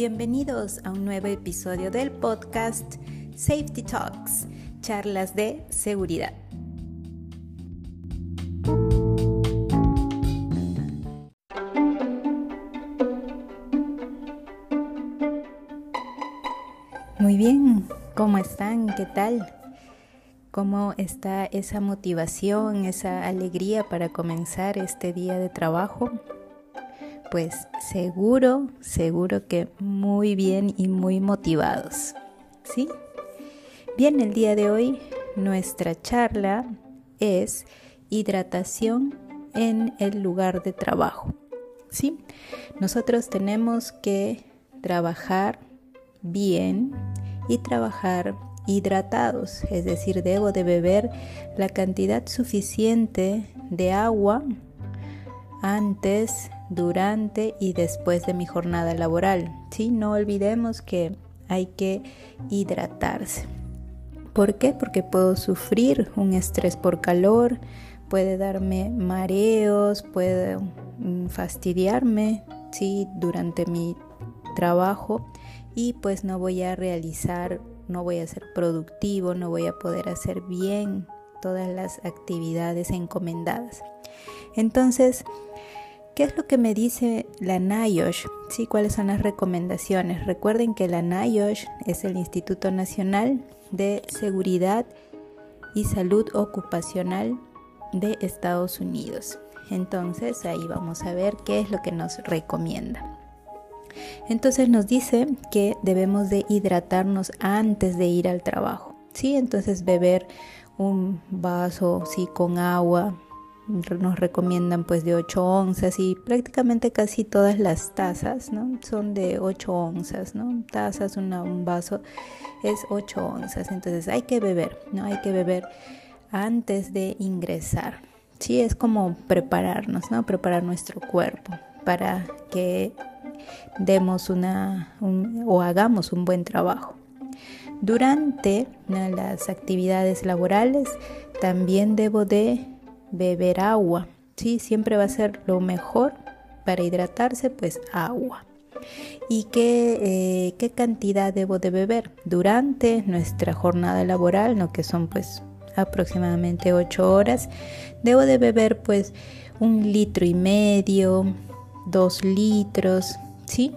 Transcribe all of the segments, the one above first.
Bienvenidos a un nuevo episodio del podcast Safety Talks, charlas de seguridad. Muy bien, ¿cómo están? ¿Qué tal? ¿Cómo está esa motivación, esa alegría para comenzar este día de trabajo? Pues seguro, seguro que muy bien y muy motivados. ¿Sí? Bien, el día de hoy nuestra charla es hidratación en el lugar de trabajo. ¿Sí? Nosotros tenemos que trabajar bien y trabajar hidratados, es decir, debo de beber la cantidad suficiente de agua antes, durante y después de mi jornada laboral. ¿sí? No olvidemos que hay que hidratarse. ¿Por qué? Porque puedo sufrir un estrés por calor, puede darme mareos, puede mm, fastidiarme ¿sí? durante mi trabajo y pues no voy a realizar, no voy a ser productivo, no voy a poder hacer bien todas las actividades encomendadas. Entonces, ¿Qué es lo que me dice la NIOSH? ¿Sí? ¿Cuáles son las recomendaciones? Recuerden que la NIOSH es el Instituto Nacional de Seguridad y Salud Ocupacional de Estados Unidos. Entonces ahí vamos a ver qué es lo que nos recomienda. Entonces nos dice que debemos de hidratarnos antes de ir al trabajo. ¿sí? Entonces beber un vaso ¿sí? con agua nos recomiendan pues de 8 onzas y prácticamente casi todas las tazas ¿no? son de 8 onzas, ¿no? Tazas, un vaso es 8 onzas, entonces hay que beber, ¿no? Hay que beber antes de ingresar. Sí, es como prepararnos, ¿no? Preparar nuestro cuerpo para que demos una o hagamos un buen trabajo. Durante las actividades laborales también debo de beber agua. ¿sí? Siempre va a ser lo mejor para hidratarse, pues agua. ¿Y qué, eh, qué cantidad debo de beber? Durante nuestra jornada laboral, ¿no? que son pues aproximadamente 8 horas, debo de beber pues un litro y medio, dos litros, ¿sí?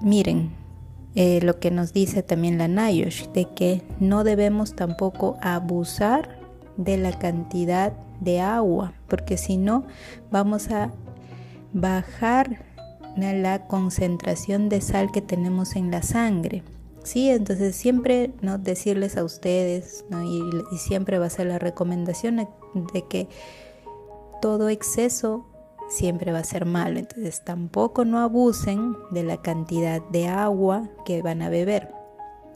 Miren, eh, lo que nos dice también la NIOSH, de que no debemos tampoco abusar de la cantidad de agua, porque si no vamos a bajar la concentración de sal que tenemos en la sangre. Sí, entonces siempre no decirles a ustedes y, siempre va a ser la recomendación de que todo exceso siempre va a ser malo. Entonces tampoco no abusen de la cantidad de agua que van a beber.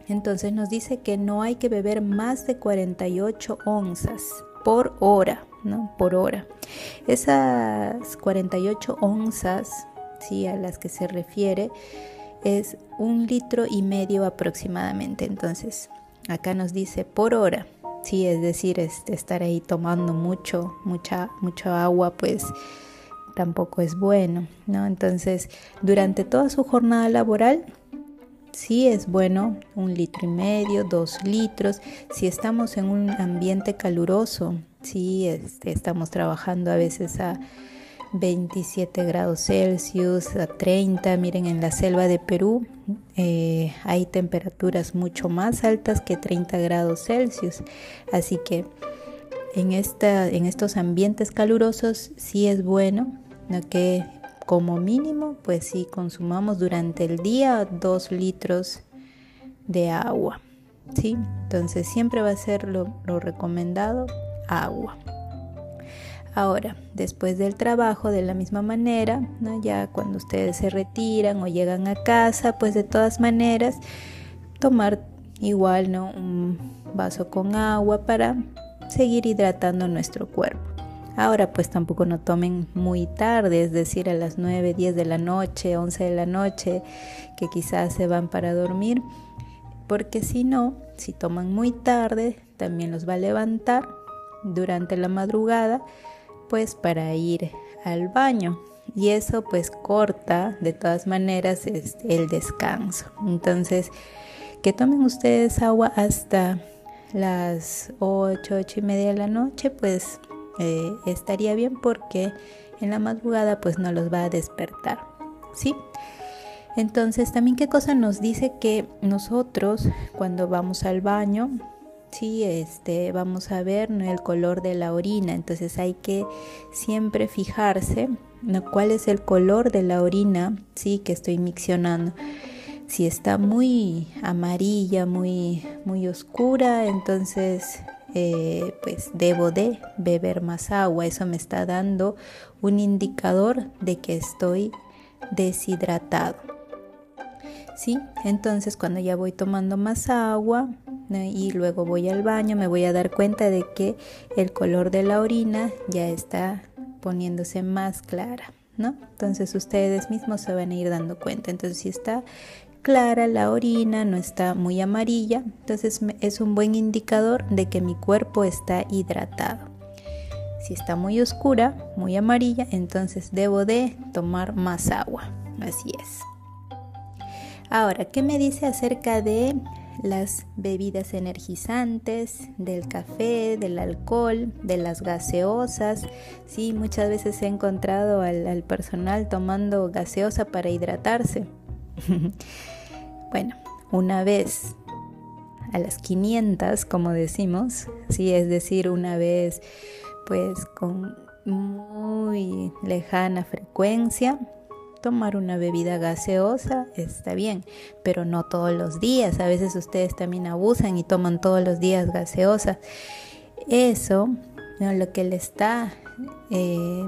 Entonces nos dice que no hay que beber más de 48 onzas por hora, ¿no? Por hora. Esas 48 onzas, ¿sí? A las que se refiere, es un litro y medio aproximadamente. Entonces, acá nos dice por hora. Sí, es decir, este, estar ahí tomando mucho, mucha, mucho agua, pues tampoco es bueno, ¿no? Entonces, durante toda su jornada laboral, Sí es bueno un litro y medio, dos litros. Si estamos en un ambiente caluroso, este, estamos trabajando a veces a 27 grados Celsius, a 30. Miren, en la selva de Perú eh, hay temperaturas mucho más altas que 30 grados Celsius. Así que en, esta, en estos ambientes calurosos sí es bueno que como mínimo, pues sí, consumamos durante el día dos litros de agua. ¿sí? Entonces siempre va a ser lo, recomendado agua. Ahora, después del trabajo, de la misma manera, ya cuando ustedes se retiran o llegan a casa, pues de todas maneras, tomar igual ¿no? un vaso con agua para seguir hidratando nuestro cuerpo. Ahora pues tampoco no tomen muy tarde, es decir, a las 9, 10 de la noche, 11 de la noche, que quizás se van para dormir, porque si no, si toman muy tarde, también los va a levantar durante la madrugada, pues para ir al baño y eso pues corta de todas maneras este, el descanso. Entonces, que tomen ustedes agua hasta las 8, 8 y media de la noche, pues eh, estaría bien porque en la madrugada pues no los va a despertar, ¿sí? Entonces, también qué cosa nos dice que nosotros cuando vamos al baño, sí, este, vamos a ver el color de la orina, entonces hay que siempre fijarse cuál es el color de la orina, sí, que estoy miccionando. Si está muy amarilla, muy, muy oscura, entonces eh, pues debo de beber más agua. Eso me está dando un indicador de que estoy deshidratado. ¿Sí? Entonces cuando ya voy tomando más agua y luego voy al baño, me voy a dar cuenta de que el color de la orina ya está poniéndose más clara, ¿no? Entonces ustedes mismos se van a ir dando cuenta. Entonces si está clara la orina, no está muy amarilla, entonces es un buen indicador de que mi cuerpo está hidratado. Si está muy oscura, muy amarilla, entonces debo de tomar más agua. Así es. Ahora, ¿qué me dice acerca de las bebidas energizantes, del café, del alcohol, de las gaseosas. Sí, muchas veces he encontrado al, personal tomando gaseosa para hidratarse. bueno, una vez a las 500, como decimos, sí, es decir, una vez pues con muy lejana frecuencia, tomar una bebida gaseosa está bien, pero no todos los días. A veces ustedes también abusan y toman todos los días gaseosa. Eso, lo que le está eh,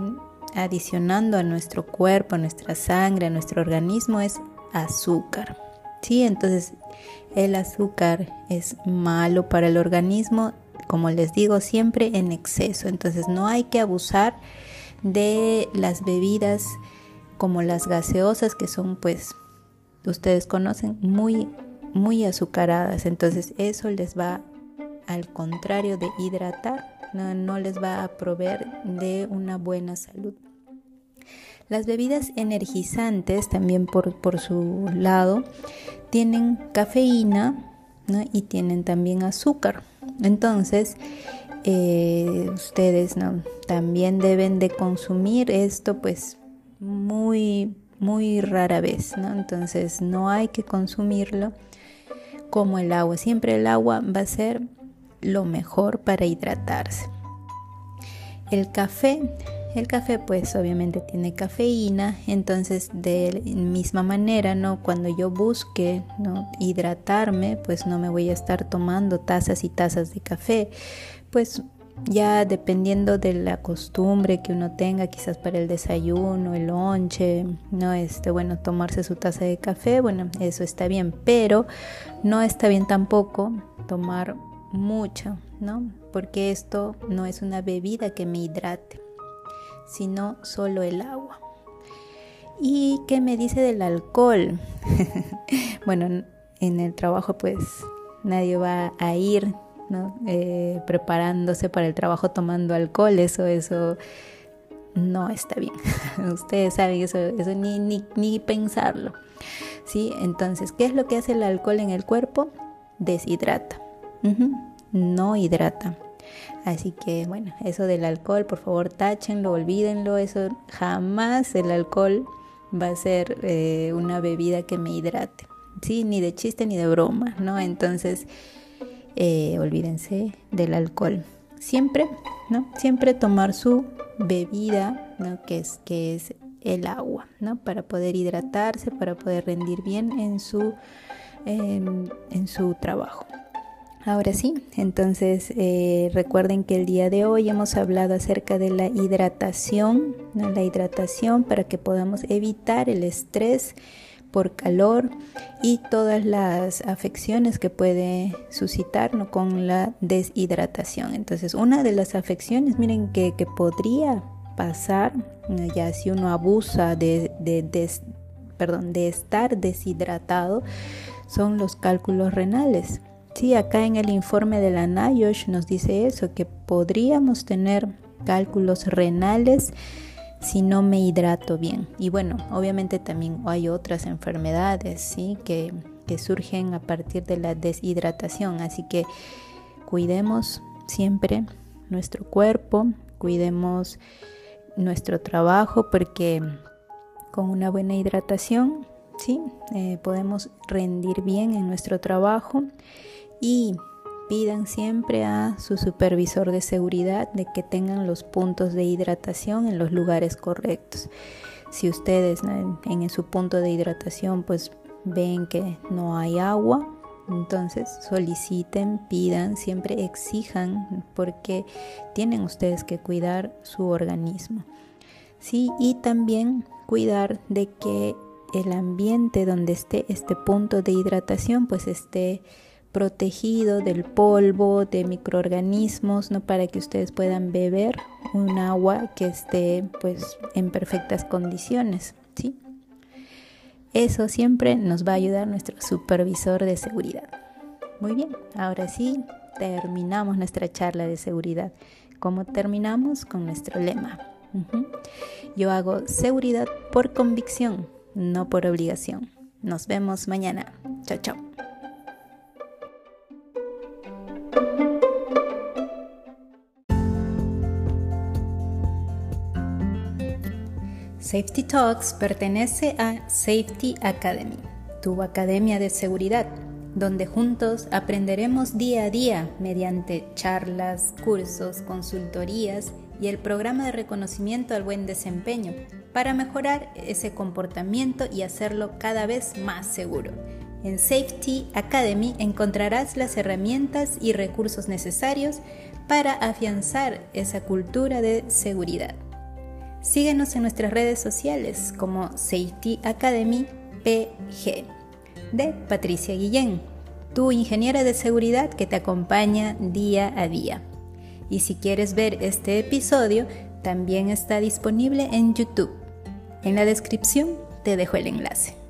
adicionando a nuestro cuerpo, a nuestra sangre, a nuestro organismo es azúcar. ¿sí? Entonces el azúcar es malo para el organismo, como les digo siempre, en exceso. Entonces no hay que abusar de las bebidas como las gaseosas que son pues ustedes conocen muy muy azucaradas entonces eso les va al contrario de hidratar no, les va a proveer de una buena salud las bebidas energizantes también por, por su lado tienen cafeína y tienen también azúcar entonces eh, ustedes ¿no? también deben de consumir esto pues muy, muy rara vez, ¿no? Entonces no hay que consumirlo como el agua. Siempre el agua va a ser lo mejor para hidratarse. El café, el café pues obviamente tiene cafeína, entonces de misma manera, ¿no? Cuando yo busque hidratarme, pues no me voy a estar tomando tazas y tazas de café, pues ya dependiendo de la costumbre que uno tenga, quizás para el desayuno, el lonche, no este, bueno, tomarse su taza de café, bueno, eso está bien, pero no está bien tampoco tomar mucho, ¿no? Porque esto no es una bebida que me hidrate, sino solo el agua. ¿Y qué me dice del alcohol? bueno, en el trabajo pues nadie va a ir. Eh, preparándose para el trabajo tomando alcohol, eso, eso no está bien. Ustedes saben eso, eso ni, ni, ni pensarlo. ¿sí? Entonces, ¿qué es lo que hace el alcohol en el cuerpo? Deshidrata, no hidrata. Así que bueno, eso del alcohol, por favor, táchenlo, olvídenlo, eso jamás el alcohol va a ser eh, una bebida que me hidrate, ¿sí? Ni de chiste ni de broma, ¿no? Entonces, eh, olvídense del alcohol. Siempre, ¿no? Siempre tomar su bebida, ¿no? Que es, que es el agua, ¿no? Para poder hidratarse, para poder rendir bien en su, en, su trabajo. Ahora sí, entonces eh, recuerden que el día de hoy hemos hablado acerca de la hidratación, ¿no? la hidratación para que podamos evitar el estrés por calor y todas las afecciones que puede suscitar con la deshidratación. Entonces, una de las afecciones, miren, que, podría pasar, ya si uno abusa de, perdón, de estar deshidratado, son los cálculos renales. Sí, acá en el informe de la NIOSH nos dice eso, que podríamos tener cálculos renales si no me hidrato bien. Y bueno, obviamente también hay otras enfermedades, ¿sí? Que, que surgen a partir de la deshidratación. Así que cuidemos siempre nuestro cuerpo, cuidemos nuestro trabajo porque con una buena hidratación, ¿sí? Eh, podemos rendir bien en nuestro trabajo y pidan siempre a su supervisor de seguridad de que tengan los puntos de hidratación en los lugares correctos. Si ustedes en, su punto de hidratación pues ven que no hay agua, entonces soliciten, pidan, siempre exijan porque tienen ustedes que cuidar su organismo. Sí, y también cuidar de que el ambiente donde esté este punto de hidratación pues esté protegido del polvo, de microorganismos, ¿no? para que ustedes puedan beber un agua que esté pues en perfectas condiciones, ¿sí? Eso siempre nos va a ayudar nuestro supervisor de seguridad. Muy bien, ahora sí terminamos nuestra charla de seguridad. ¿Cómo terminamos? Con nuestro lema. Yo hago seguridad por convicción, no por obligación. Nos vemos mañana. Chao, chao. Safety Talks pertenece a Safety Academy, tu academia de seguridad, donde juntos aprenderemos día a día mediante charlas, cursos, consultorías y el programa de reconocimiento al buen desempeño para mejorar ese comportamiento y hacerlo cada vez más seguro. En Safety Academy encontrarás las herramientas y recursos necesarios para afianzar esa cultura de seguridad. Síguenos en nuestras redes sociales como Safety Academy PG de Patricia Guillén, tu ingeniera de seguridad que te acompaña día a día. Y si quieres ver este episodio, también está disponible en YouTube. En la descripción te dejo el enlace.